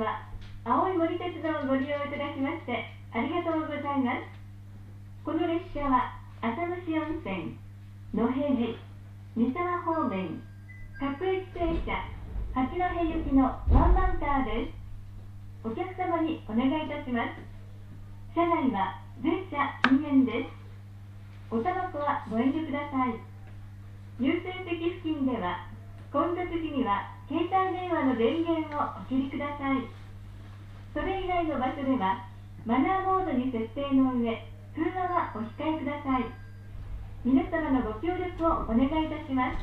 は青い森鉄道をご利用いただきましてありがとうございます。この列車は浅虫温泉野辺地三沢方面各駅停車八戸行きのワンマンカーです。お客様にお願いいたします。車内は全車禁煙です。おタバコはご遠慮ください。優先席付近では混雑時には携帯電話の電源をお切りください。それ以外の場所ではマナーモードに設定の上通話はお控えください。皆様のご協力をお願いいたします。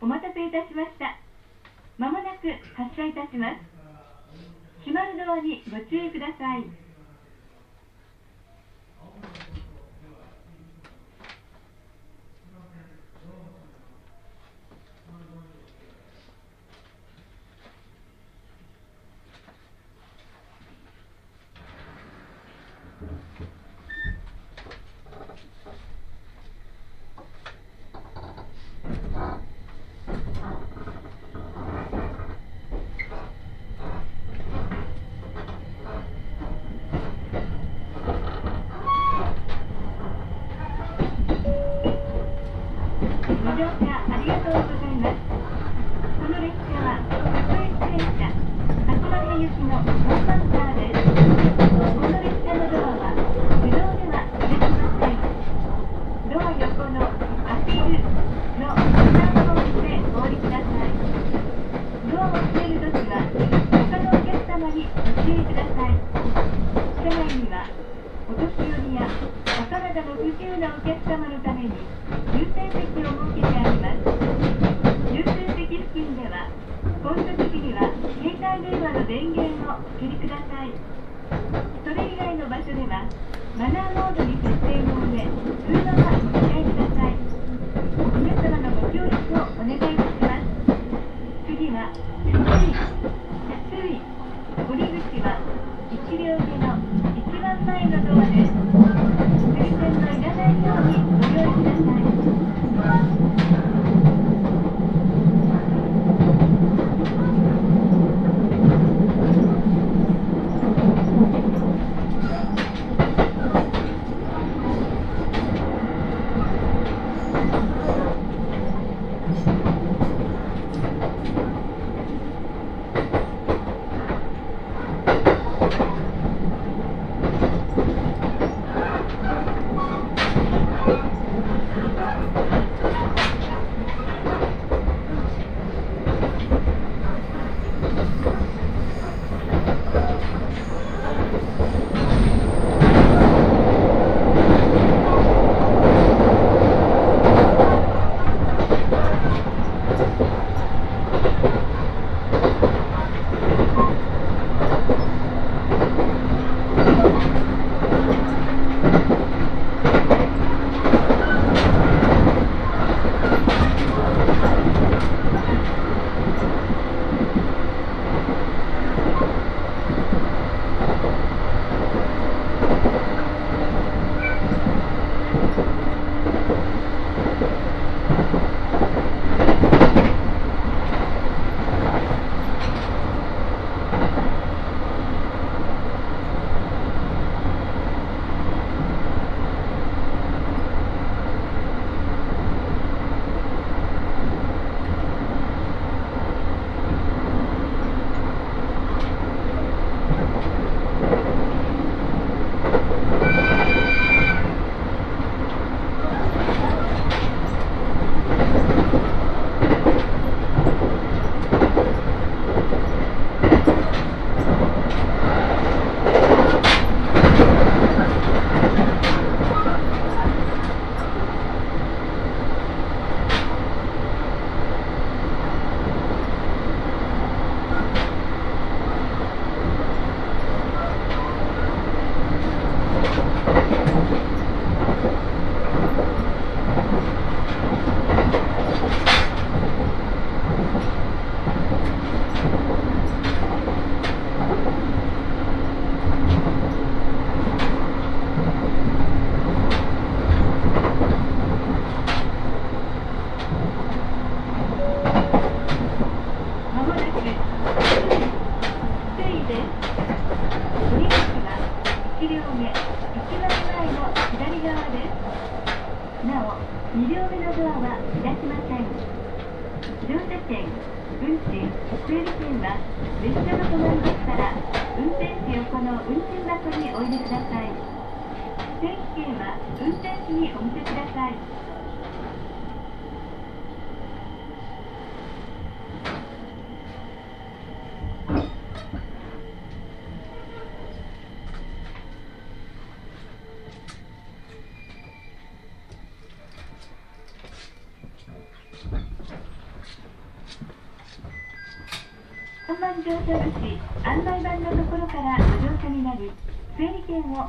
お待たせいたしました。まもなく発車いたします。閉まるドアにご注意ください。乗車ありがとうございます。この列車は各駅停車八戸行きの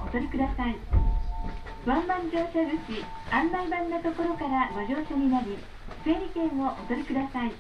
お取りください。ワンマン乗車口案内板のところからご乗車になり整理券をお取りください。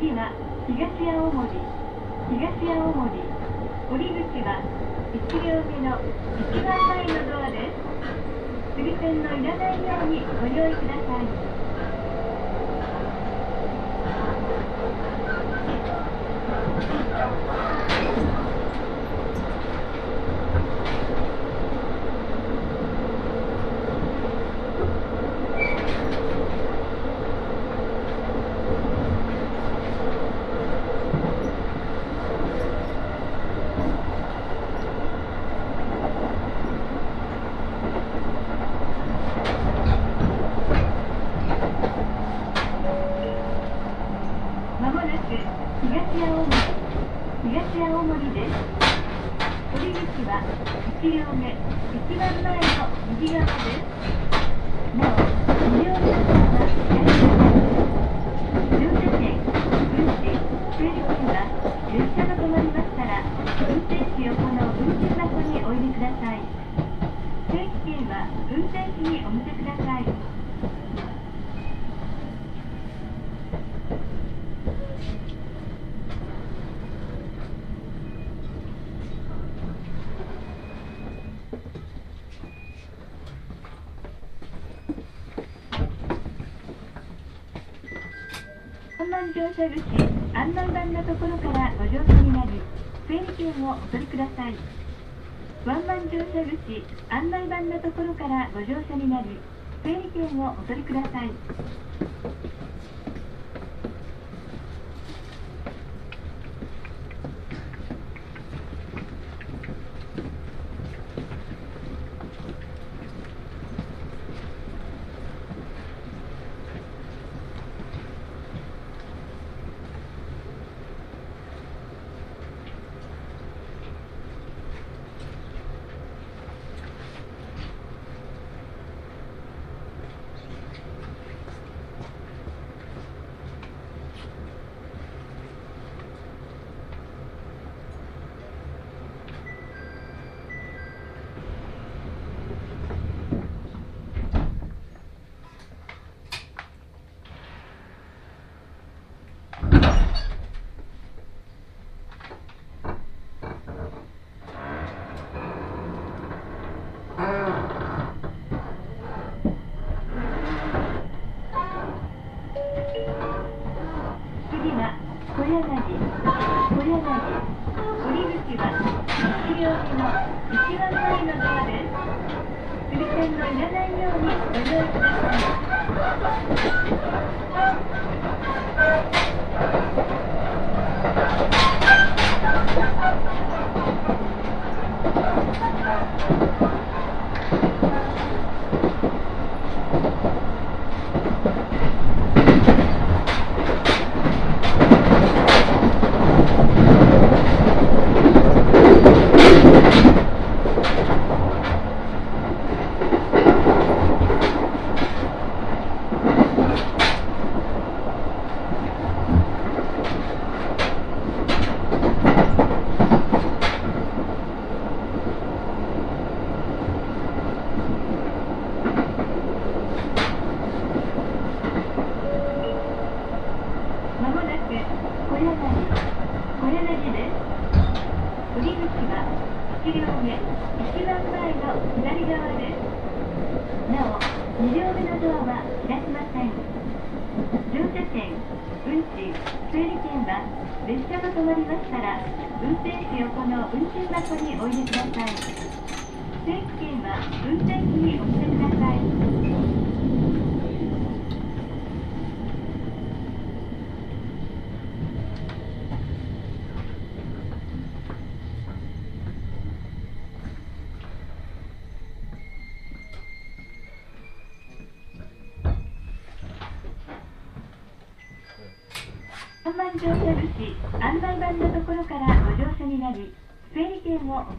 次は東青森。東青森。降り口は1両目の一番前のドアです。釣り線のいらないようにご用意くださいまもなく東青森東青森です降り口は1両目一番前の右側ですなお2両目のドアは左側です乗車券運賃整理券は列車が止まりましたら運転士横の運賃箱にお入れください定期券は運転士にお見せください本番乗車口案内板のところからご乗車になり整理券をお取りください。ワンマン乗車口案内板のところからご乗車になり整理券をお取りください。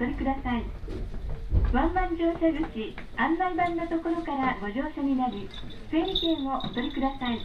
取りください。湾岸乗車口案内板のところからご乗車になり整理券をお取りください。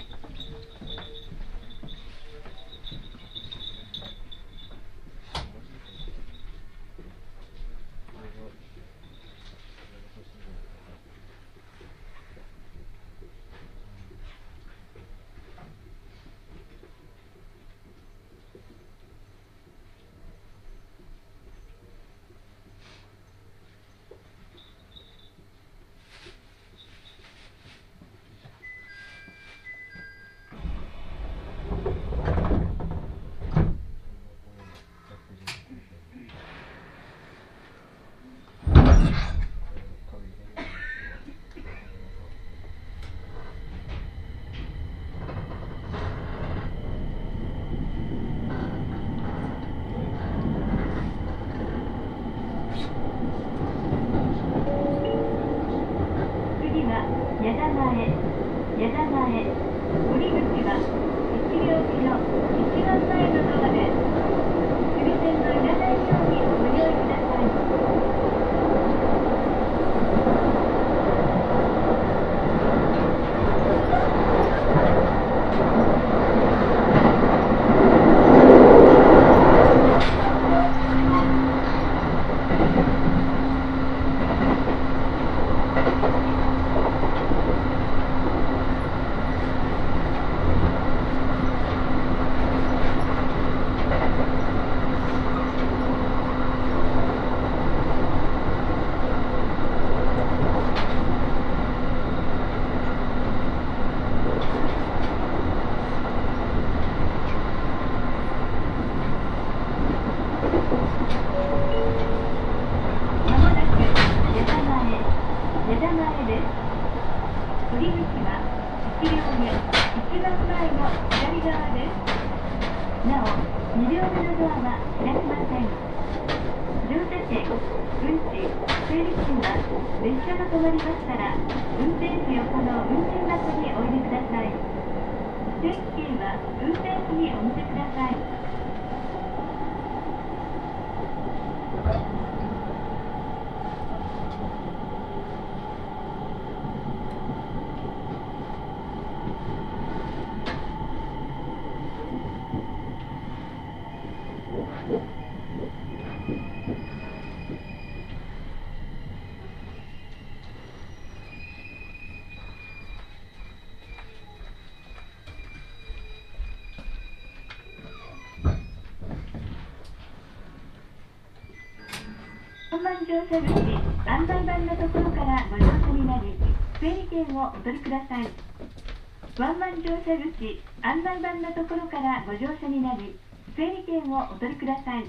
乗車口案内板のところからご乗車になり整理券をお取りください。ワンマン乗車口案内板のところからご乗車になり整理券をお取りください。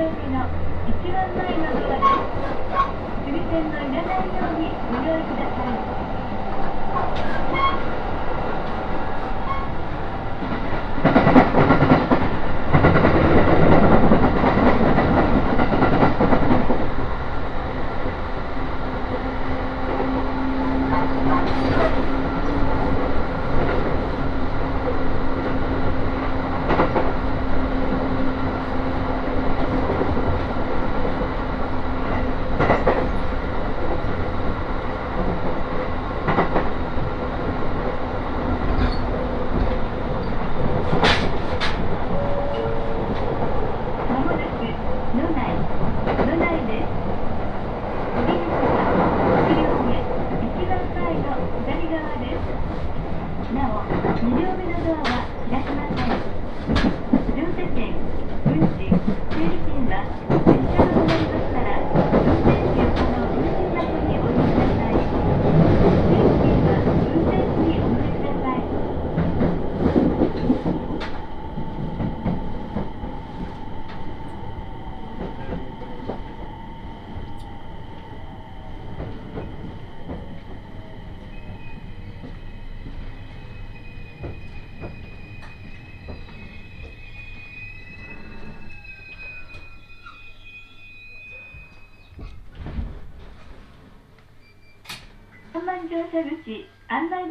Gracias,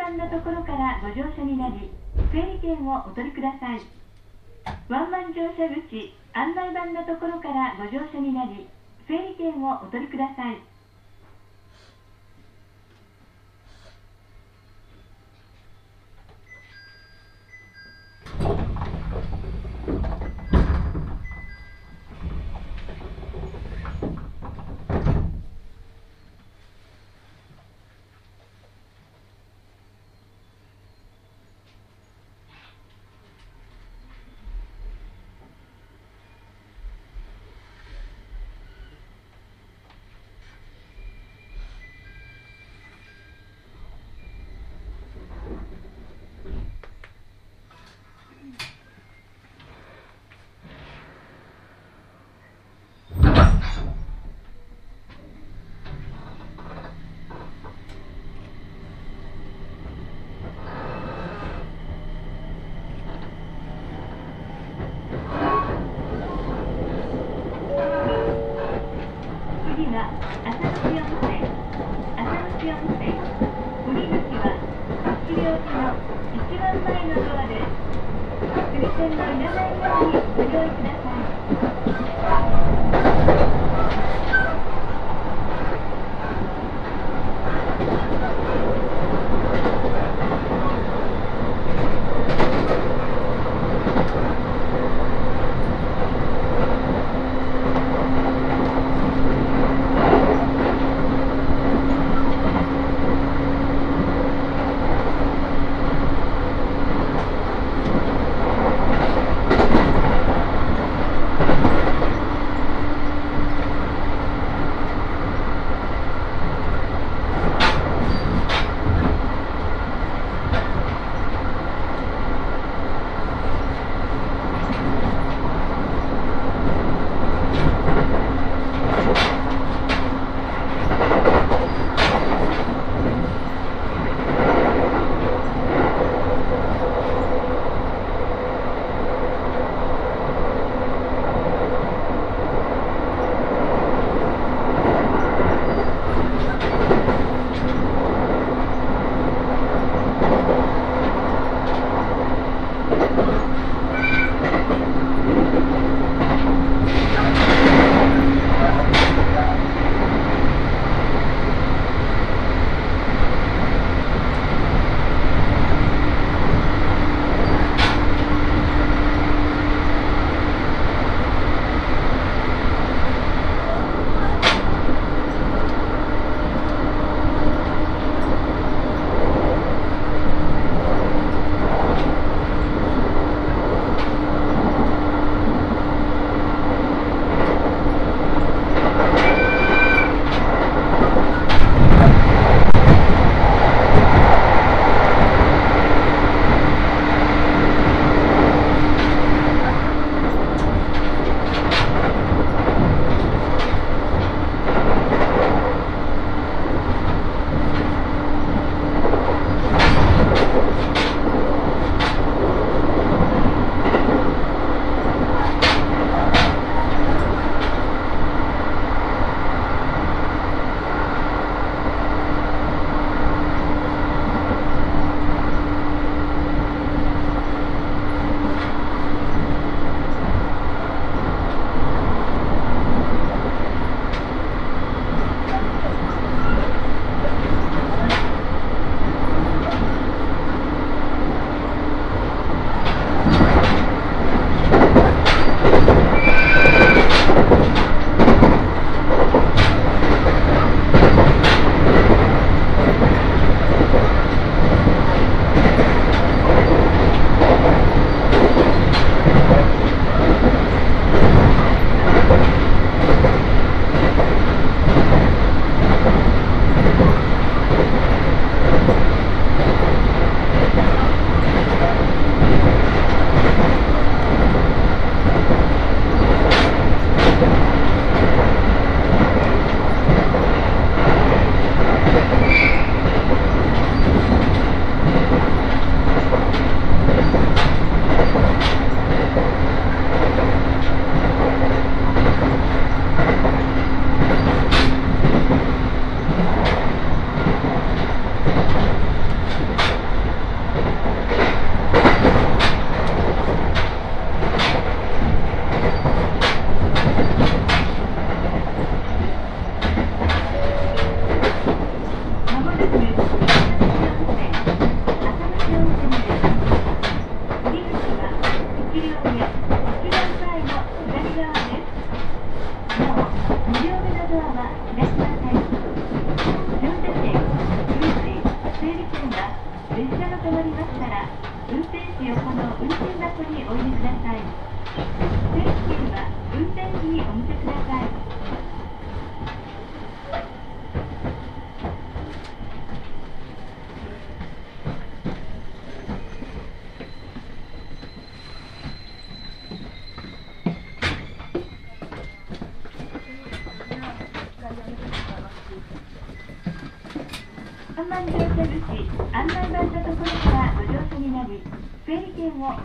端のところからご乗車になり整理券をお取りください。ワンマン乗車口案内板のところからご乗車になり整理券をお取りください。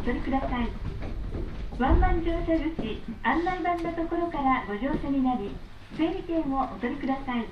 取りください。ワンマン乗車口案内板のところからご乗車になり整理券をお取りください。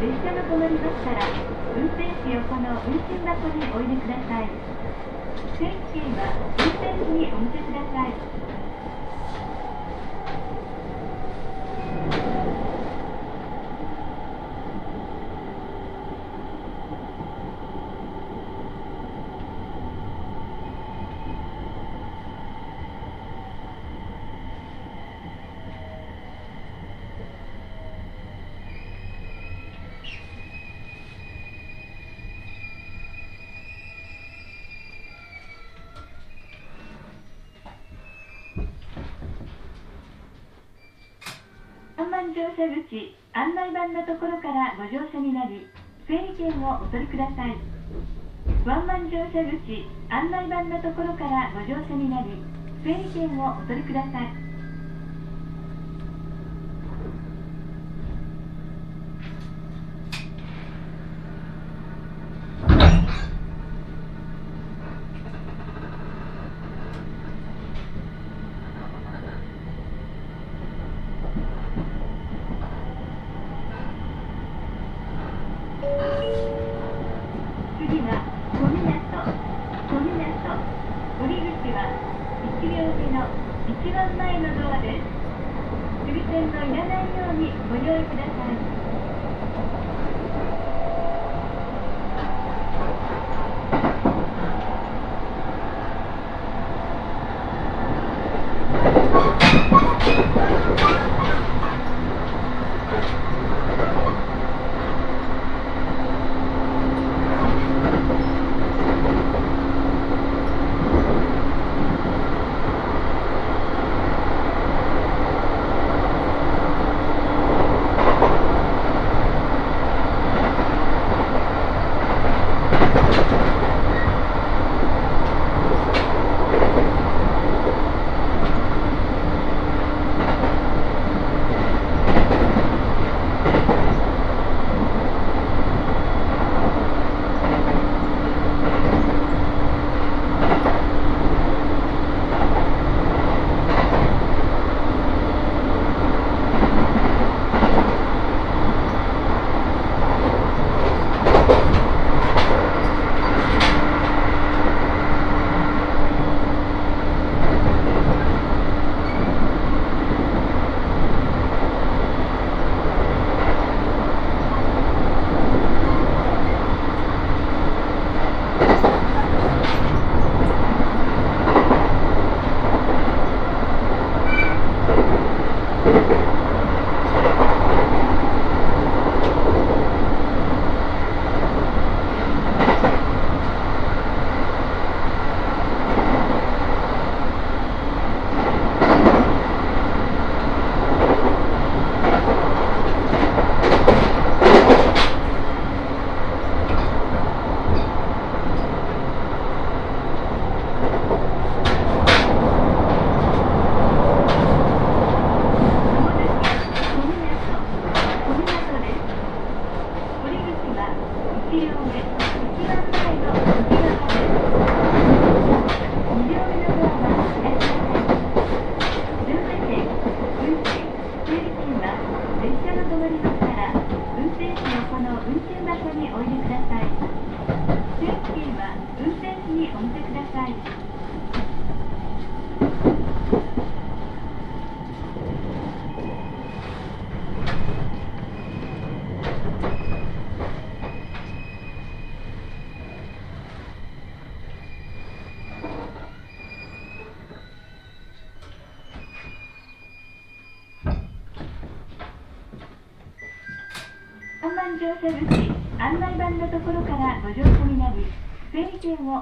列車が止まりましたら運転士横の運賃箱においでください整理券は運転士にお見せください3番乗車口案内板のところからご乗車になり整理券をお取りください。ワンマン乗車口案内板のところからご乗車になり整理券をお取りください次は小湊小湊降り口は1両目の一番前のドアです釣り線のいらないようにご用意ください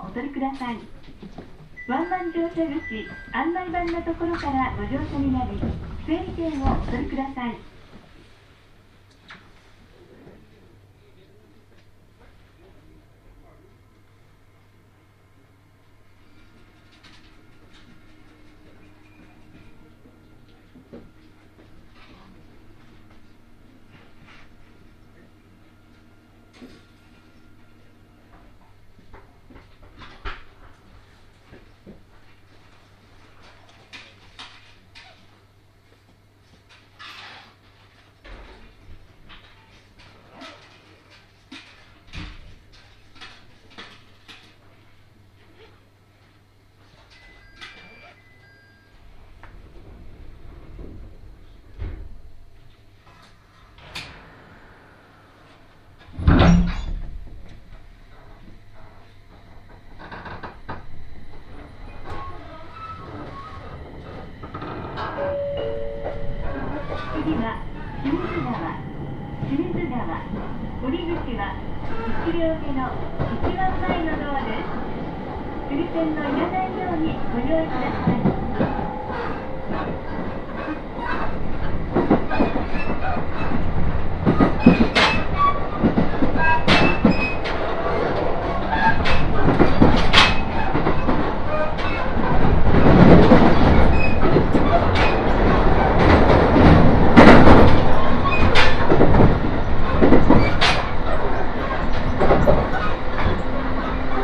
お取りください。ワンマン乗車口案内板のところからご乗車になり整理券をお取りください。両目の一番前のドアです。釣り線のいらないようにご用意ください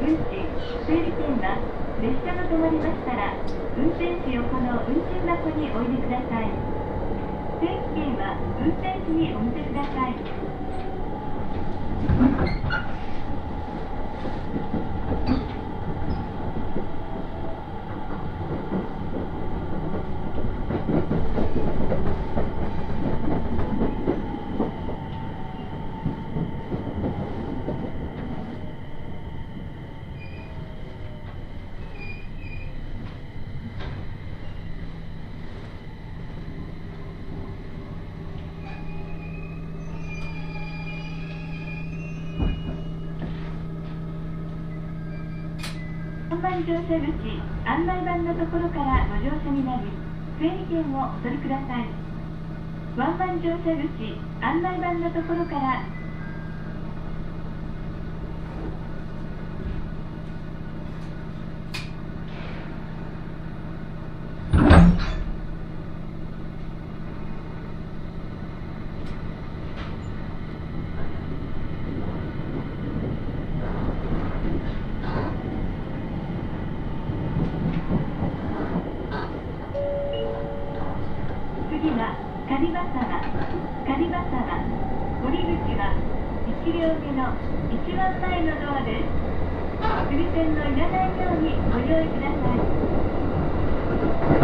運賃整理券は列車が止まりましたら運転士横の運賃箱にお入れください定期券は運転士にお見せください乗車口案内板のところからご乗車になり整理券をお取りください。ワンマン乗車口案内板のところから次は狩場沢狩場沢降り口は1両目の一番前のドアです。釣り線のいらないようにご用意ください。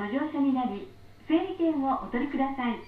ご乗車になり整理券をお取りください。